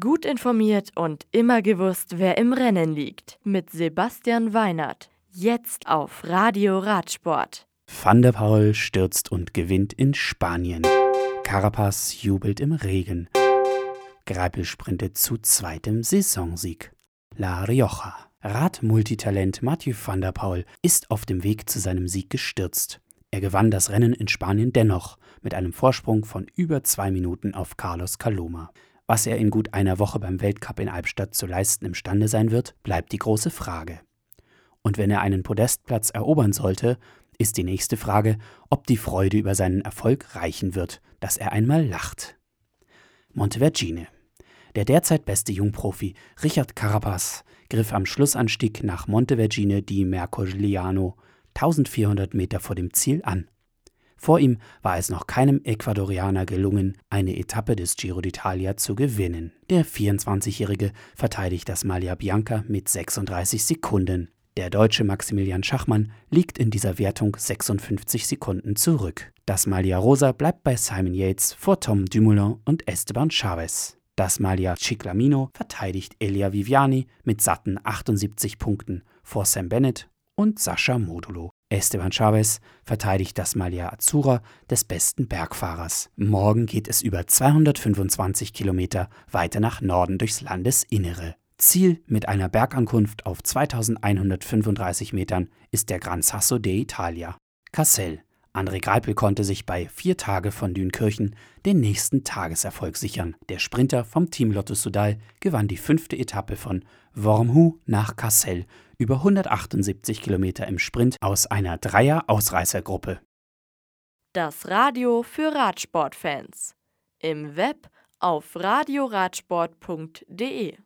Gut informiert und immer gewusst, wer im Rennen liegt. Mit Sebastian Weinert. Jetzt auf Radio Radsport. Van der Paul stürzt und gewinnt in Spanien. Carapaz jubelt im Regen. Greipel sprintet zu zweitem Saisonsieg. La Rioja. Radmultitalent Mathieu van der Paul ist auf dem Weg zu seinem Sieg gestürzt. Er gewann das Rennen in Spanien dennoch mit einem Vorsprung von über zwei Minuten auf Carlos Caloma. Was er in gut einer Woche beim Weltcup in Albstadt zu leisten imstande sein wird, bleibt die große Frage. Und wenn er einen Podestplatz erobern sollte, ist die nächste Frage, ob die Freude über seinen Erfolg reichen wird, dass er einmal lacht. Montevergine. Der derzeit beste Jungprofi Richard Carapaz griff am Schlussanstieg nach Montevergine di Mercogliano 1400 Meter vor dem Ziel an. Vor ihm war es noch keinem Ecuadorianer gelungen, eine Etappe des Giro d'Italia zu gewinnen. Der 24-Jährige verteidigt das Maglia Bianca mit 36 Sekunden. Der deutsche Maximilian Schachmann liegt in dieser Wertung 56 Sekunden zurück. Das Maglia Rosa bleibt bei Simon Yates vor Tom Dumoulin und Esteban Chavez. Das Maglia Ciclamino verteidigt Elia Viviani mit satten 78 Punkten vor Sam Bennett und Sascha Modulo. Esteban Chavez verteidigt das Malia Azura des besten Bergfahrers. Morgen geht es über 225 Kilometer weiter nach Norden durchs Landesinnere. Ziel mit einer Bergankunft auf 2135 Metern ist der Gran Sasso d'Italia. Cassel. André Greipel konnte sich bei vier Tage von Dünkirchen den nächsten Tageserfolg sichern. Der Sprinter vom Team Lotto Sudal gewann die fünfte Etappe von Wormhou nach Cassel über 178 Kilometer im Sprint aus einer Dreier-Ausreißergruppe. Das Radio für Radsportfans. Im Web auf radioradsport.de